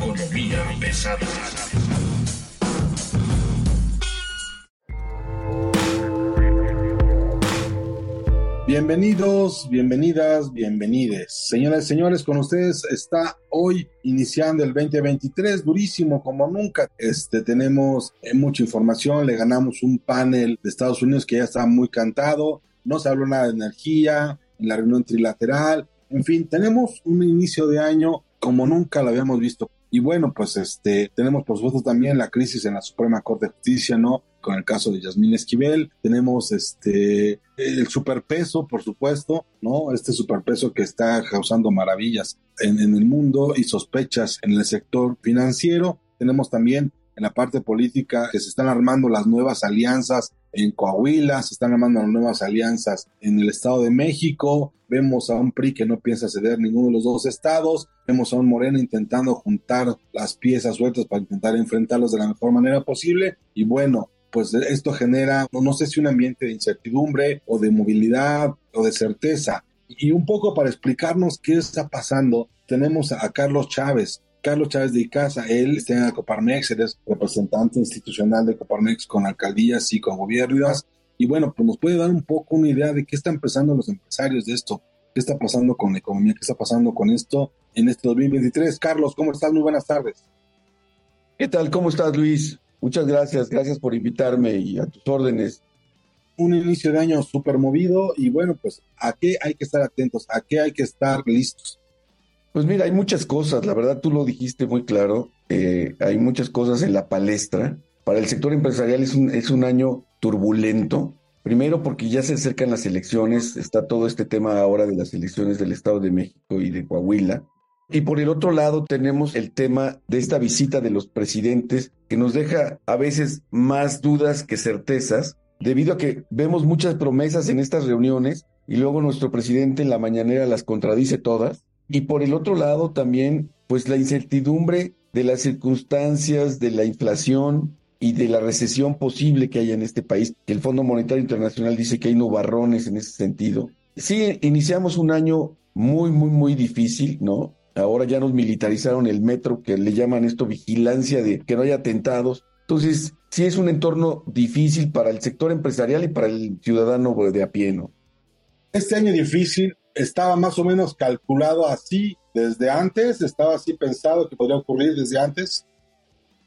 Economía pesada. Bienvenidos, bienvenidas, bienvenides. Señoras y señores, con ustedes está hoy iniciando el 2023, durísimo como nunca. Este, tenemos eh, mucha información, le ganamos un panel de Estados Unidos que ya está muy cantado, no se habló nada de energía en la reunión trilateral, en fin, tenemos un inicio de año como nunca lo habíamos visto. Y bueno, pues este, tenemos por supuesto también la crisis en la Suprema Corte de Justicia, ¿no? Con el caso de Yasmín Esquivel, tenemos este, el superpeso, por supuesto, ¿no? Este superpeso que está causando maravillas en, en el mundo y sospechas en el sector financiero. Tenemos también en la parte política que se están armando las nuevas alianzas en Coahuila, se están armando las nuevas alianzas en el Estado de México, vemos a un PRI que no piensa ceder ninguno de los dos estados, vemos a un Moreno intentando juntar las piezas sueltas para intentar enfrentarlos de la mejor manera posible. Y bueno, pues esto genera, no sé si un ambiente de incertidumbre o de movilidad o de certeza. Y un poco para explicarnos qué está pasando, tenemos a Carlos Chávez, Carlos Chávez de Icaza, él está en la Coparmex, él es representante institucional de Coparmex con alcaldías y con gobiernos. Y bueno, pues nos puede dar un poco una idea de qué están empezando los empresarios de esto, qué está pasando con la economía, qué está pasando con esto en este 2023. Carlos, ¿cómo estás? Muy buenas tardes. ¿Qué tal? ¿Cómo estás, Luis? Muchas gracias, gracias por invitarme y a tus órdenes. Un inicio de año súper movido y bueno, pues a qué hay que estar atentos, a qué hay que estar listos. Pues mira, hay muchas cosas, la verdad tú lo dijiste muy claro, eh, hay muchas cosas en la palestra. Para el sector empresarial es un, es un año turbulento, primero porque ya se acercan las elecciones, está todo este tema ahora de las elecciones del Estado de México y de Coahuila. Y por el otro lado tenemos el tema de esta visita de los presidentes que nos deja a veces más dudas que certezas, debido a que vemos muchas promesas en estas reuniones y luego nuestro presidente en la mañanera las contradice todas y por el otro lado también, pues la incertidumbre de las circunstancias, de la inflación y de la recesión posible que hay en este país, que el Fondo Monetario Internacional dice que hay nubarrones en ese sentido. Sí, iniciamos un año muy, muy, muy difícil, ¿no? Ahora ya nos militarizaron el metro, que le llaman esto vigilancia de que no haya atentados. Entonces, sí es un entorno difícil para el sector empresarial y para el ciudadano de a pie, ¿no? Este año difícil estaba más o menos calculado así desde antes, estaba así pensado que podría ocurrir desde antes.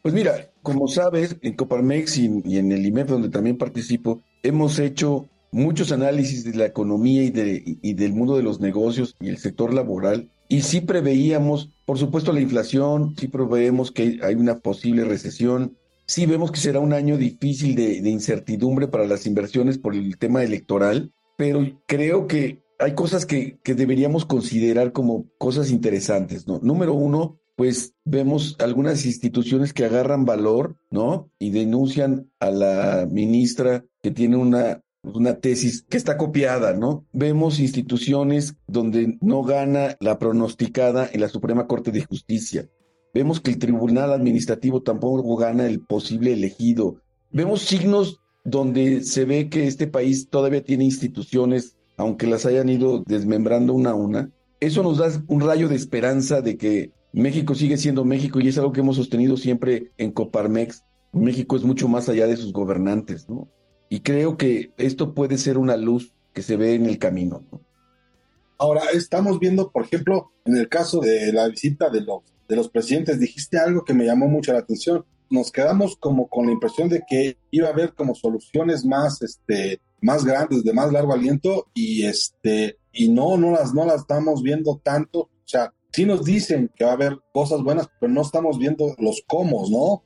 Pues mira, como sabes, en Coparmex y, y en el IMEF, donde también participo, hemos hecho muchos análisis de la economía y, de, y del mundo de los negocios y el sector laboral. Y sí preveíamos, por supuesto, la inflación, sí preveemos que hay una posible recesión, sí vemos que será un año difícil de, de incertidumbre para las inversiones por el tema electoral, pero creo que hay cosas que, deberíamos considerar como cosas interesantes, ¿no? Número uno, pues vemos algunas instituciones que agarran valor, ¿no? Y denuncian a la ministra que tiene una, una tesis que está copiada, ¿no? Vemos instituciones donde no gana la pronosticada en la Suprema Corte de Justicia. Vemos que el Tribunal Administrativo tampoco gana el posible elegido. Vemos signos donde se ve que este país todavía tiene instituciones aunque las hayan ido desmembrando una a una, eso nos da un rayo de esperanza de que México sigue siendo México y es algo que hemos sostenido siempre en Coparmex. México es mucho más allá de sus gobernantes, ¿no? Y creo que esto puede ser una luz que se ve en el camino, ¿no? Ahora, estamos viendo, por ejemplo, en el caso de la visita de los, de los presidentes, dijiste algo que me llamó mucho la atención. Nos quedamos como con la impresión de que iba a haber como soluciones más, este, más grandes, de más largo aliento, y este, y no, no las, no las estamos viendo tanto. O sea, sí nos dicen que va a haber cosas buenas, pero no estamos viendo los cómo, ¿no?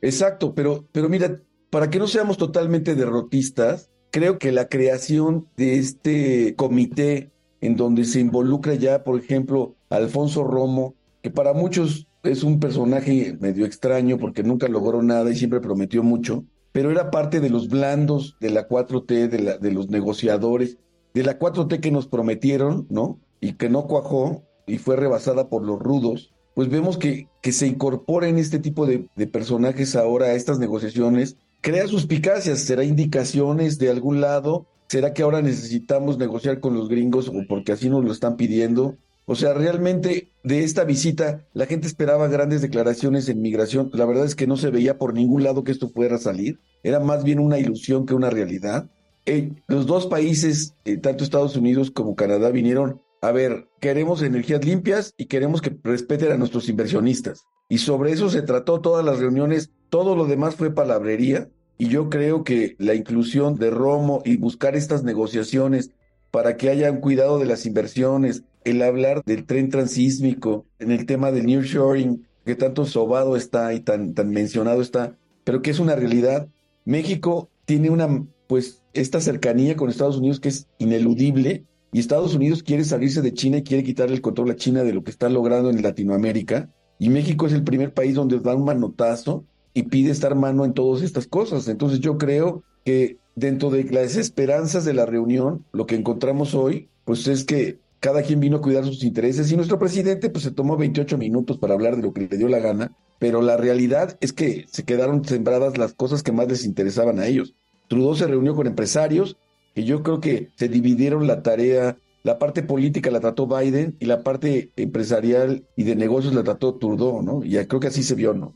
Exacto, pero, pero mira, para que no seamos totalmente derrotistas, creo que la creación de este comité en donde se involucra ya, por ejemplo, Alfonso Romo, que para muchos es un personaje medio extraño porque nunca logró nada y siempre prometió mucho, pero era parte de los blandos de la 4T, de, la, de los negociadores, de la 4T que nos prometieron, ¿no? Y que no cuajó y fue rebasada por los rudos, pues vemos que, que se incorporen este tipo de, de personajes ahora a estas negociaciones, crea suspicacias, será indicaciones de algún lado, será que ahora necesitamos negociar con los gringos o porque así nos lo están pidiendo, o sea, realmente de esta visita la gente esperaba grandes declaraciones en migración. La verdad es que no se veía por ningún lado que esto fuera a salir. Era más bien una ilusión que una realidad. Eh, los dos países, eh, tanto Estados Unidos como Canadá, vinieron a ver, queremos energías limpias y queremos que respeten a nuestros inversionistas. Y sobre eso se trató todas las reuniones. Todo lo demás fue palabrería. Y yo creo que la inclusión de Romo y buscar estas negociaciones para que haya un cuidado de las inversiones, el hablar del tren transísmico, en el tema del nearshoring, que tanto sobado está y tan, tan mencionado está, pero que es una realidad. México tiene una, pues, esta cercanía con Estados Unidos que es ineludible y Estados Unidos quiere salirse de China y quiere quitarle el control a China de lo que está logrando en Latinoamérica. Y México es el primer país donde da un manotazo y pide estar mano en todas estas cosas. Entonces yo creo que dentro de las esperanzas de la reunión, lo que encontramos hoy, pues es que cada quien vino a cuidar sus intereses y nuestro presidente pues se tomó 28 minutos para hablar de lo que le dio la gana, pero la realidad es que se quedaron sembradas las cosas que más les interesaban a ellos. Trudeau se reunió con empresarios, que yo creo que se dividieron la tarea, la parte política la trató Biden y la parte empresarial y de negocios la trató Trudeau, ¿no? Y creo que así se vio, ¿no?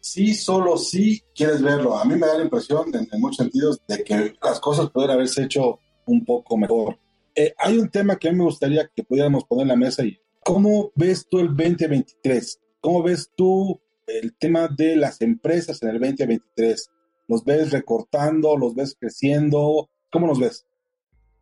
sí, solo sí quieres verlo. A mí me da la impresión, en, muchos sentidos, de que las cosas pueden haberse hecho un poco mejor. Eh, hay un tema que a mí me gustaría que pudiéramos poner en la mesa y ¿cómo ves tú el 2023? ¿Cómo ves tú el tema de las empresas en el 2023? ¿Los ves recortando? ¿Los ves creciendo? ¿Cómo los ves?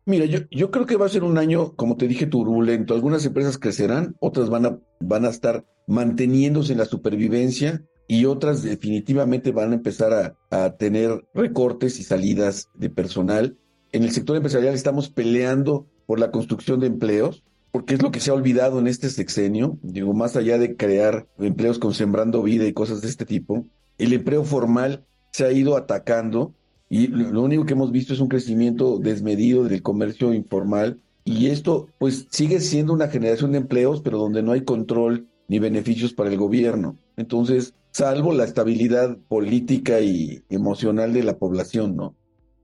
Mira, yo, yo creo que va a ser un año, como te dije, turbulento. Algunas empresas crecerán, otras van a, van a estar manteniéndose en la supervivencia y otras definitivamente van a empezar a, tener recortes y salidas de personal. En el sector empresarial estamos peleando por la construcción de empleos, porque es lo que se ha olvidado en este sexenio, digo, más allá de crear empleos con sembrando vida y cosas de este tipo, el empleo formal se ha ido atacando y lo único que hemos visto es un crecimiento desmedido del comercio informal y esto pues sigue siendo una generación de empleos, pero donde no hay control ni beneficios para el gobierno. Entonces, salvo la estabilidad política y emocional de la población, ¿no?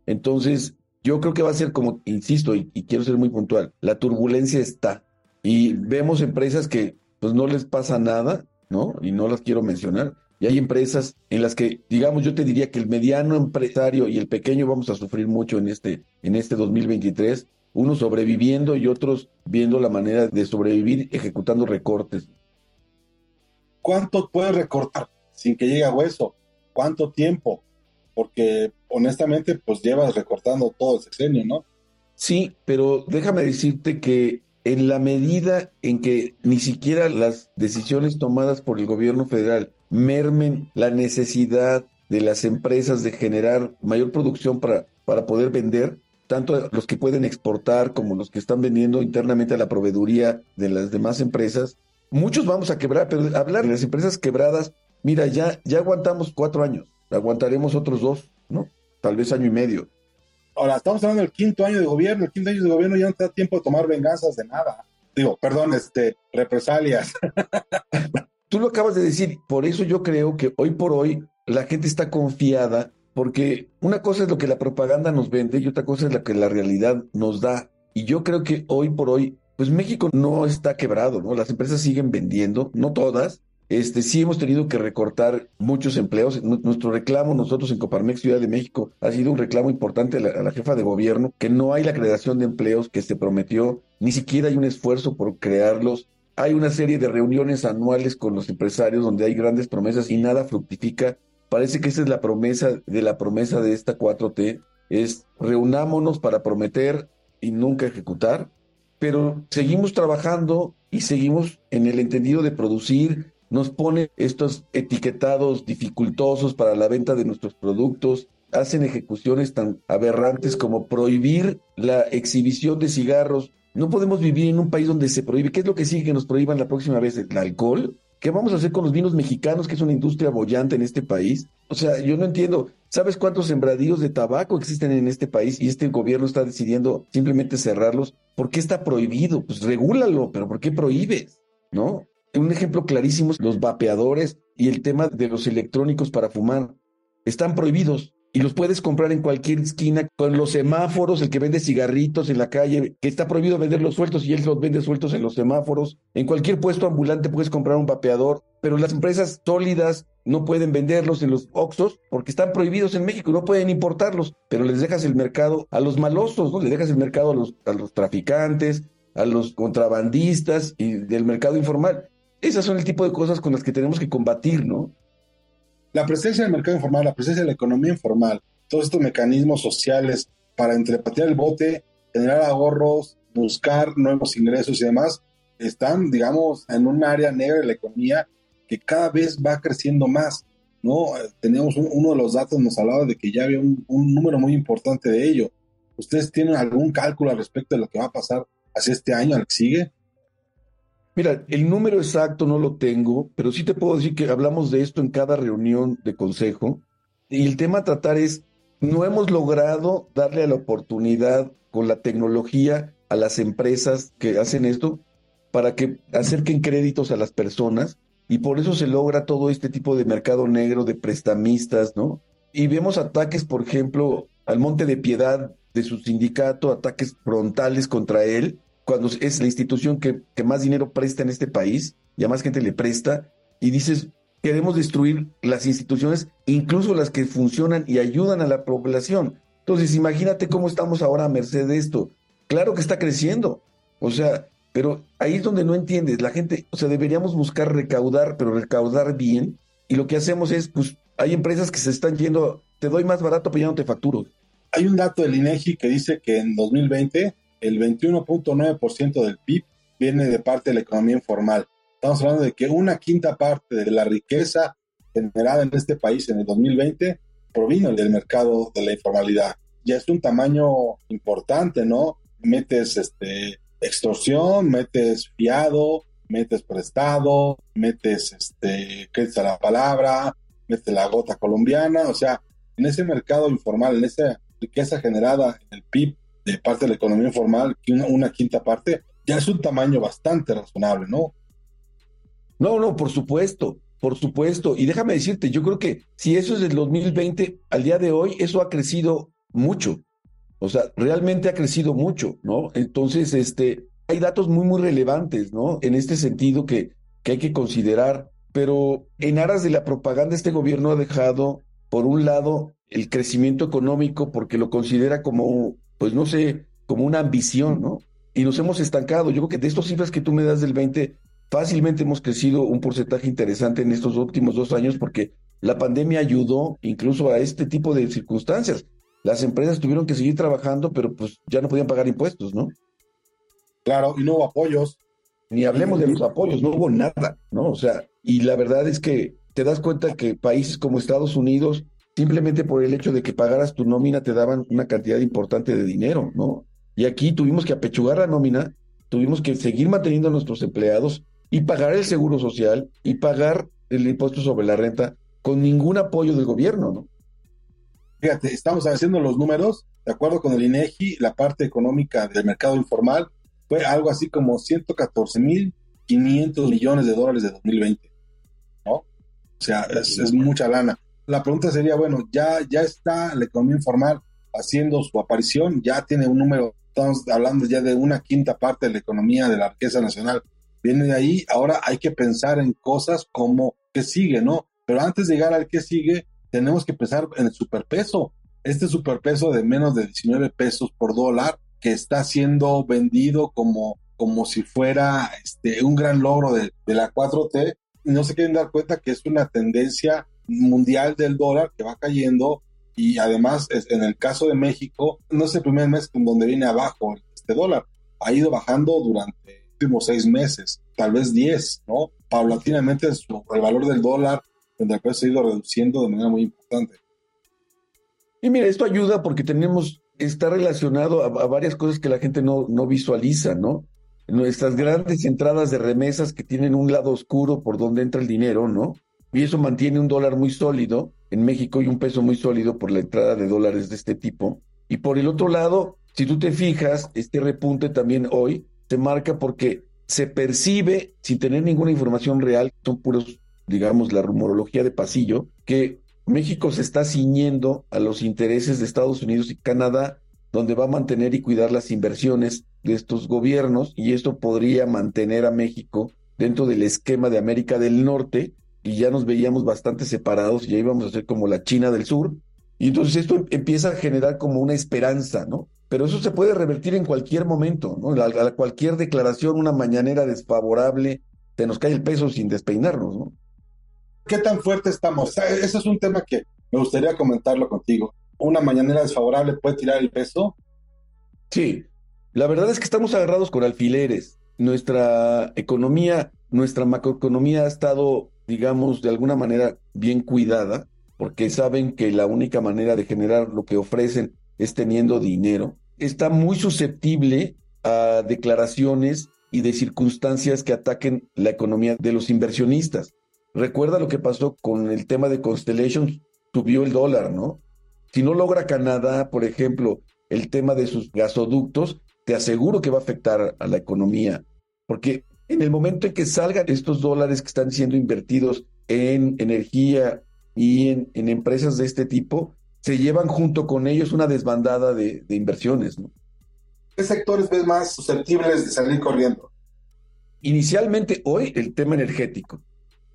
Entonces, yo creo que va a ser como, insisto, y, quiero ser muy puntual, la turbulencia está. Y vemos empresas que pues no les pasa nada, ¿no? Y no las quiero mencionar. Y hay empresas en las que, digamos, yo te diría que el mediano empresario y el pequeño vamos a sufrir mucho en este, en este 2023, unos sobreviviendo y otros viendo la manera de sobrevivir ejecutando recortes. ¿Cuánto puedes recortar? sin que llegue a hueso. ¿Cuánto tiempo? Porque honestamente, pues llevas recortando todo el sexenio, ¿no? Sí, pero déjame decirte que en la medida en que ni siquiera las decisiones tomadas por el gobierno federal mermen la necesidad de las empresas de generar mayor producción para, para poder vender, tanto los que pueden exportar como los que están vendiendo internamente a la proveeduría de las demás empresas, muchos vamos a quebrar, pero hablar de las empresas quebradas mira, ya, ya aguantamos cuatro años, aguantaremos otros dos, ¿no? Tal vez año y medio. Ahora, estamos hablando del quinto año de gobierno, el quinto año de gobierno ya no te da tiempo de tomar venganzas de nada. Digo, perdón, este, represalias. Tú lo acabas de decir, por eso yo creo que hoy por hoy la gente está confiada, porque una cosa es lo que la propaganda nos vende y otra cosa es lo que la realidad nos da. Y yo creo que hoy por hoy, pues México no está quebrado, ¿no? Las empresas siguen vendiendo, no todas, este, sí hemos tenido que recortar muchos empleos. Nuestro reclamo, nosotros en Coparmex Ciudad de México, ha sido un reclamo importante a la, jefa de gobierno, que no hay la creación de empleos que se prometió, ni siquiera hay un esfuerzo por crearlos. Hay una serie de reuniones anuales con los empresarios donde hay grandes promesas y nada fructifica. Parece que esa es la promesa de la promesa de esta 4T, es reunámonos para prometer y nunca ejecutar, pero seguimos trabajando y seguimos en el entendido de producir, nos pone estos etiquetados dificultosos para la venta de nuestros productos, hacen ejecuciones tan aberrantes como prohibir la exhibición de cigarros No podemos vivir en un país donde se prohíbe. ¿Qué es lo que sigue que nos prohíban la próxima vez? ¿El alcohol? ¿Qué vamos a hacer con los vinos mexicanos, que es una industria bollante en este país? O sea, yo no entiendo. ¿Sabes cuántos sembradíos de tabaco existen en este país y este gobierno está decidiendo simplemente cerrarlos? ¿Por qué está prohibido? Pues regúlalo, pero ¿por qué prohíbes? ¿No? Un ejemplo clarísimo es los vapeadores y el tema de los electrónicos para fumar. Están prohibidos y los puedes comprar en cualquier esquina con los semáforos, el que vende cigarritos en la calle, que está prohibido venderlos sueltos y él los vende sueltos en los semáforos. En cualquier puesto ambulante puedes comprar un vapeador, pero las empresas sólidas no pueden venderlos en los Oxos porque están prohibidos en México, no pueden importarlos, pero les dejas el mercado a los malosos, ¿no? Le dejas el mercado a los, a los traficantes, a los contrabandistas y del mercado informal. Esas son el tipo de cosas con las que tenemos que combatir, ¿no? La presencia del mercado informal, la presencia de la economía informal, todos estos mecanismos sociales para entrepatear el bote, generar ahorros, buscar nuevos ingresos y demás, están, digamos, en un área negra de la economía que cada vez va creciendo más. ¿no? Teníamos uno de los datos, nos hablaba de que ya había un, un, número muy importante de ello. ¿Ustedes tienen algún cálculo al respecto de lo que va a pasar hacia este año, al que sigue? Mira, el número exacto no lo tengo, pero sí te puedo decir que hablamos de esto en cada reunión de consejo. Y el tema a tratar es, no hemos logrado darle la oportunidad con la tecnología a las empresas que hacen esto para que acerquen créditos a las personas y por eso se logra todo este tipo de mercado negro de prestamistas, ¿no? Y vemos ataques, por ejemplo, al Monte de Piedad de su sindicato, ataques frontales contra él, cuando es la institución que, más dinero presta en este país y a más gente le presta, y dices, queremos destruir las instituciones, incluso las que funcionan y ayudan a la población. Entonces, imagínate cómo estamos ahora a merced de esto. Claro que está creciendo, o sea, pero ahí es donde no entiendes. La gente, o sea, deberíamos buscar recaudar, pero recaudar bien, y lo que hacemos es, pues, hay empresas que se están yendo, te doy más barato, pero ya no te facturo. Hay un dato del INEGI que dice que en 2020 el 21.9% del PIB viene de parte de la economía informal. Estamos hablando de que una quinta parte de la riqueza generada en este país en el 2020 provino del mercado de la informalidad. Ya es un tamaño importante, ¿no? Metes este, extorsión, metes fiado, metes prestado, metes este, crédito a la palabra, metes la gota colombiana, o sea, en ese mercado informal, en esa riqueza generada en el PIB de parte de la economía informal, que una, quinta parte, ya es un tamaño bastante razonable, ¿no? No, no, por supuesto, por supuesto. Y déjame decirte, yo creo que si eso es del 2020, al día de hoy, eso ha crecido mucho. O sea, realmente ha crecido mucho, ¿no? Entonces, este, hay datos muy, muy relevantes, ¿no? En este sentido que, que hay que considerar. Pero en aras de la propaganda, este gobierno ha dejado, por un lado, el crecimiento económico porque lo considera como pues no sé, como una ambición, ¿no? Y nos hemos estancado. Yo creo que de estas cifras que tú me das del 20, fácilmente hemos crecido un porcentaje interesante en estos últimos dos años porque la pandemia ayudó incluso a este tipo de circunstancias. Las empresas tuvieron que seguir trabajando, pero pues ya no podían pagar impuestos, ¿no? Claro, y no hubo apoyos. Ni hablemos de los apoyos, no hubo nada, ¿no? O sea, y la verdad es que te das cuenta que países como Estados Unidos simplemente por el hecho de que pagaras tu nómina te daban una cantidad importante de dinero, ¿no? Y aquí tuvimos que apechugar la nómina, tuvimos que seguir manteniendo a nuestros empleados y pagar el seguro social y pagar el impuesto sobre la renta con ningún apoyo del gobierno, ¿no? Fíjate, estamos haciendo los números, de acuerdo con el INEGI, la parte económica del mercado informal fue algo así como 114.500 millones de dólares de 2020, ¿no? O sea, es, es mucha lana la pregunta sería, bueno, ya, ya está la economía informal haciendo su aparición, ya tiene un número, estamos hablando ya de una quinta parte de la economía de la riqueza nacional, viene de ahí, ahora hay que pensar en cosas como qué sigue, ¿no? Pero antes de llegar al que sigue, tenemos que pensar en el superpeso, este superpeso de menos de 19 pesos por dólar que está siendo vendido como, como si fuera este, un gran logro de, de la 4T, y no se quieren dar cuenta que es una tendencia mundial del dólar que va cayendo y además en el caso de México no es el primer mes en donde viene abajo este dólar, ha ido bajando durante los últimos seis meses, tal vez diez, ¿no? Paulatinamente el valor del dólar después se ha ido reduciendo de manera muy importante. Y mira, esto ayuda porque tenemos está relacionado a, varias cosas que la gente no, no visualiza, ¿no? Nuestras grandes entradas de remesas que tienen un lado oscuro por donde entra el dinero, ¿no? Y eso mantiene un dólar muy sólido en México y un peso muy sólido por la entrada de dólares de este tipo. Y por el otro lado, si tú te fijas, este repunte también hoy se marca porque se percibe, sin tener ninguna información real, son puros, digamos, la rumorología de pasillo, que México se está ciñendo a los intereses de Estados Unidos y Canadá, donde va a mantener y cuidar las inversiones de estos gobiernos, y esto podría mantener a México dentro del esquema de América del Norte, y ya nos veíamos bastante separados, y ya íbamos a ser como la China del Sur, y entonces esto empieza a generar como una esperanza, ¿no? Pero eso se puede revertir en cualquier momento, ¿no? A, cualquier declaración, una mañanera desfavorable, te nos cae el peso sin despeinarnos, ¿no? ¿Qué tan fuerte estamos? Ese es un tema que me gustaría comentarlo contigo. ¿Una mañanera desfavorable puede tirar el peso? Sí, la verdad es que estamos agarrados con alfileres. Nuestra economía, nuestra macroeconomía ha estado, digamos, de alguna manera bien cuidada, porque saben que la única manera de generar lo que ofrecen es teniendo dinero. Está muy susceptible a declaraciones y de circunstancias que ataquen la economía de los inversionistas. Recuerda lo que pasó con el tema de Constellation, subió el dólar, ¿no? Si no logra Canadá, por ejemplo, el tema de sus gasoductos, te aseguro que va a afectar a la economía, porque en el momento en que salgan estos dólares que están siendo invertidos en energía y en, empresas de este tipo, se llevan junto con ellos una desbandada de, de inversiones, ¿no? ¿Qué sectores ves más susceptibles de salir corriendo? Inicialmente hoy el tema energético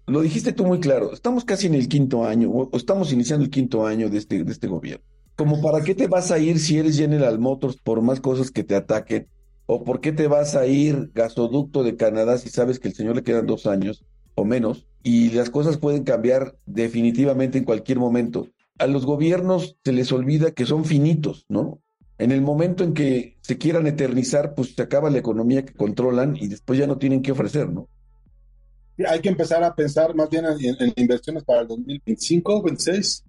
lo dijiste tú muy claro, estamos casi en el quinto año, o, estamos iniciando el quinto año de este, de este gobierno. Como para qué te vas a ir si eres General Motors por más cosas que te ataquen, o por qué te vas a ir gasoducto de Canadá si sabes que el señor le quedan dos años o menos, y las cosas pueden cambiar definitivamente en cualquier momento. A los gobiernos se les olvida que son finitos, ¿no? En el momento en que se quieran eternizar, pues se acaba la economía que controlan y después ya no tienen que ofrecer, ¿no? hay que empezar a pensar más bien en, inversiones para el 2025, 26.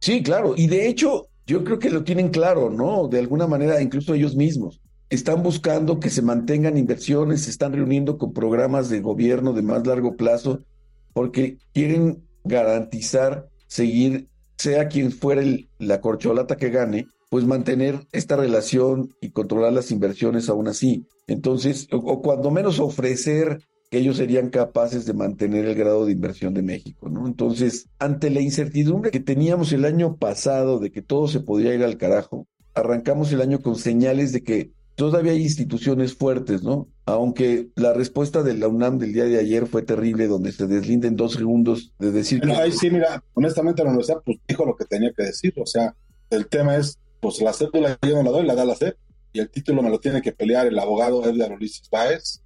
Sí, claro. Y de hecho, yo creo que lo tienen claro, ¿no? De alguna manera, incluso ellos mismos. Están buscando que se mantengan inversiones, se están reuniendo con programas de gobierno de más largo plazo, porque quieren garantizar seguir, sea quien fuera la corcholata que gane, pues mantener esta relación y controlar las inversiones aún así. Entonces, o cuando menos ofrecer que ellos serían capaces de mantener el grado de inversión de México, ¿no? Entonces, ante la incertidumbre que teníamos el año pasado de que todo se podría ir al carajo, arrancamos el año con señales de que todavía hay instituciones fuertes, ¿no? Aunque la respuesta de la UNAM del día de ayer fue terrible, donde se deslinda en dos segundos de decir que... Ahí sí, mira, honestamente la universidad pues dijo lo que tenía que decir, o sea, el tema es, pues la cédula yo no la doy, la da la CEP, y el título me lo tiene que pelear el abogado Edgar Ulises Báez,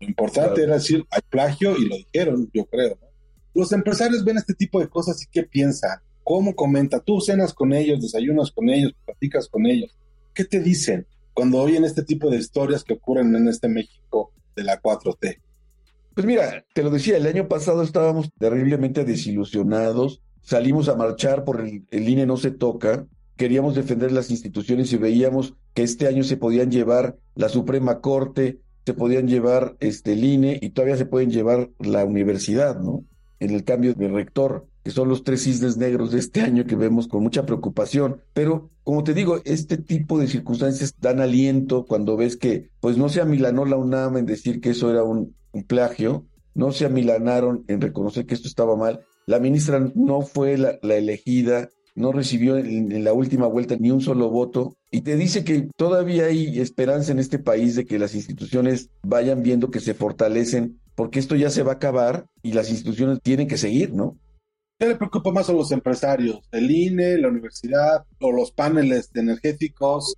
lo importante era decir, hay plagio y lo dijeron, yo creo. Los empresarios ven este tipo de cosas y ¿qué piensan? ¿Cómo comenta? Tú cenas con ellos, desayunas con ellos, platicas con ellos. ¿Qué te dicen cuando oyen este tipo de historias que ocurren en este México de la 4T? Pues mira, te lo decía, el año pasado estábamos terriblemente desilusionados, salimos a marchar por el, el INE no se toca, queríamos defender las instituciones y veíamos que este año se podían llevar la Suprema Corte, se podían llevar este, el INE y todavía se pueden llevar la universidad, ¿no? En el cambio de rector, que son los tres cisnes negros de este año que vemos con mucha preocupación. Pero, como te digo, este tipo de circunstancias dan aliento cuando ves que, pues no se amilanó la UNAM en decir que eso era un, plagio, no se amilanaron en reconocer que esto estaba mal. La ministra no fue la, elegida, no recibió en, la última vuelta ni un solo voto y te dice que todavía hay esperanza en este país de que las instituciones vayan viendo que se fortalecen, porque esto ya se va a acabar y las instituciones tienen que seguir, ¿no? ¿Qué le preocupa más a los empresarios? ¿El INE, la universidad o los paneles energéticos?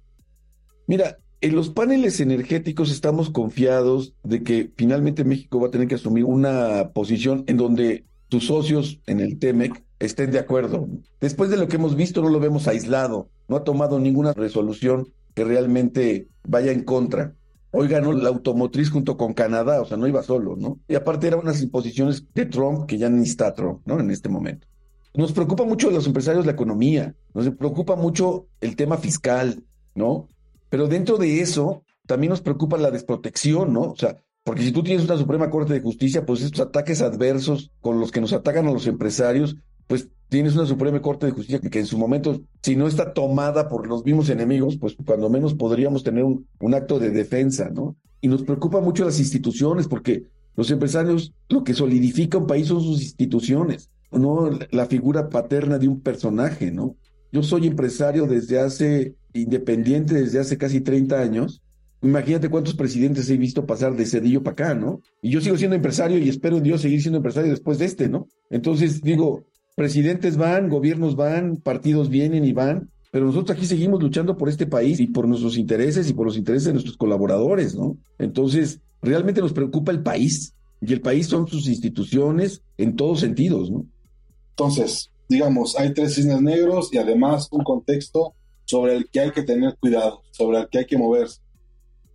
Mira, en los paneles energéticos estamos confiados de que finalmente México va a tener que asumir una posición en donde sus socios en el TEMEC estén de acuerdo. Después de lo que hemos visto, no lo vemos aislado, no ha tomado ninguna resolución que realmente vaya en contra. Hoy ganó la automotriz junto con Canadá, o sea, no iba solo, ¿no? Y aparte eran unas imposiciones de Trump que ya ni está Trump, ¿no? En este momento. nos preocupa mucho a los empresarios la economía, nos preocupa mucho el tema fiscal, ¿no? Pero dentro de eso también nos preocupa la desprotección, ¿no? O sea, porque si tú tienes una Suprema Corte de Justicia, pues estos ataques adversos con los que nos atacan a los empresarios, pues tienes una Suprema Corte de Justicia que, en su momento, si no está tomada por los mismos enemigos, pues cuando menos podríamos tener un, acto de defensa, ¿no? Y nos preocupa mucho las instituciones, porque los empresarios lo que solidifica un país son sus instituciones, no la figura paterna de un personaje, ¿no? Yo soy empresario desde hace, independiente desde hace casi 30 años. Imagínate cuántos presidentes he visto pasar de Cedillo para acá, ¿no? Y yo sigo siendo empresario y espero en Dios seguir siendo empresario después de este, ¿no? Entonces digo, presidentes van, gobiernos van, partidos vienen y van, pero nosotros aquí seguimos luchando por este país y por nuestros intereses y por los intereses de nuestros colaboradores, ¿no? Entonces, realmente nos preocupa el país y el país son sus instituciones en todos sentidos, ¿no? Entonces, digamos, hay tres cisnes negros y además un contexto sobre el que hay que tener cuidado, sobre el que hay que moverse.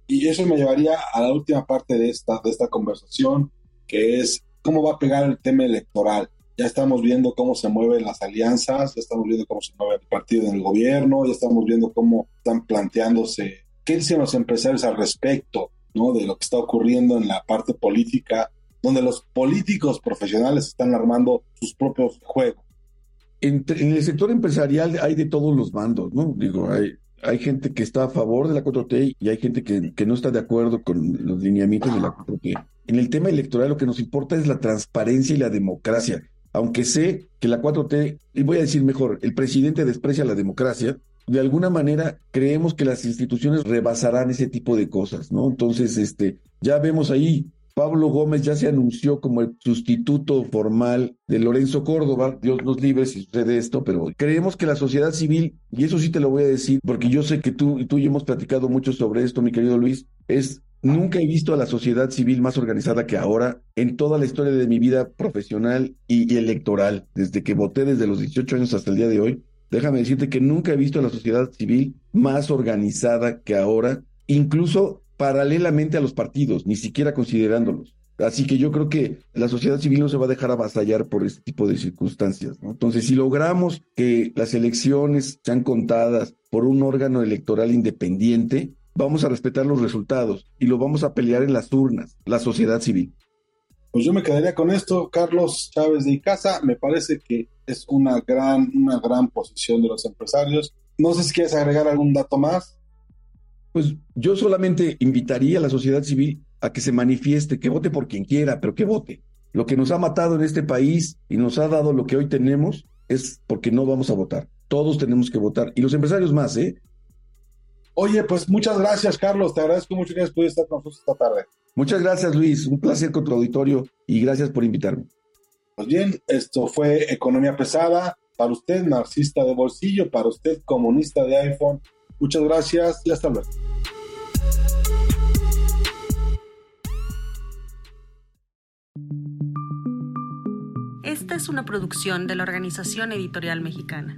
Y eso me llevaría a la última parte de esta, de esta conversación, que es cómo va a pegar el tema electoral. Ya estamos viendo cómo se mueven las alianzas, ya estamos viendo cómo se mueve el partido en el gobierno, ya estamos viendo cómo están planteándose, qué dicen los empresarios al respecto, ¿no? De lo que está ocurriendo en la parte política, donde los políticos profesionales están armando sus propios juegos. En, el sector empresarial hay de todos los bandos, ¿no? Digo, hay, hay gente que está a favor de la 4T y hay gente que, que no está de acuerdo con los lineamientos de la 4T. En el tema electoral lo que nos importa es la transparencia y la democracia. Aunque sé que la 4T, y voy a decir mejor, el presidente desprecia la democracia, de alguna manera creemos que las instituciones rebasarán ese tipo de cosas, ¿no? Entonces, este, ya vemos ahí, Pablo Gómez ya se anunció como el sustituto formal de Lorenzo Córdoba, Dios nos libre si sucede esto, pero creemos que la sociedad civil, y eso sí te lo voy a decir, porque yo sé que tú y tú y hemos platicado mucho sobre esto, mi querido Luis, es Nunca he visto a la sociedad civil más organizada que ahora en toda la historia de mi vida profesional y, electoral, desde que voté desde los 18 años hasta el día de hoy. Déjame decirte que nunca he visto a la sociedad civil más organizada que ahora, incluso paralelamente a los partidos, ni siquiera considerándolos. Así que yo creo que la sociedad civil no se va a dejar avasallar por este tipo de circunstancias. Entonces, si logramos que las elecciones sean contadas por un órgano electoral independiente, vamos a respetar los resultados y lo vamos a pelear en las urnas, la sociedad civil. Pues yo me quedaría con esto, Carlos Chávez de Icaza. Me parece que es una gran, una gran posición de los empresarios. No sé si quieres agregar algún dato más. Pues yo solamente invitaría a la sociedad civil a que se manifieste, que vote por quien quiera, pero que vote. Lo que nos ha matado en este país y nos ha dado lo que hoy tenemos es porque no vamos a votar. Todos tenemos que votar. Y los empresarios más, ¿eh? Oye, pues muchas gracias, Carlos. Te agradezco mucho que hayas podido estar con nosotros esta tarde. Muchas gracias, Luis. Un placer con tu auditorio y gracias por invitarme. Pues bien, esto fue Economía Pesada. Para usted, marxista de bolsillo, para usted, comunista de iPhone. Muchas gracias y hasta luego. Esta es una producción de la Organización Editorial Mexicana.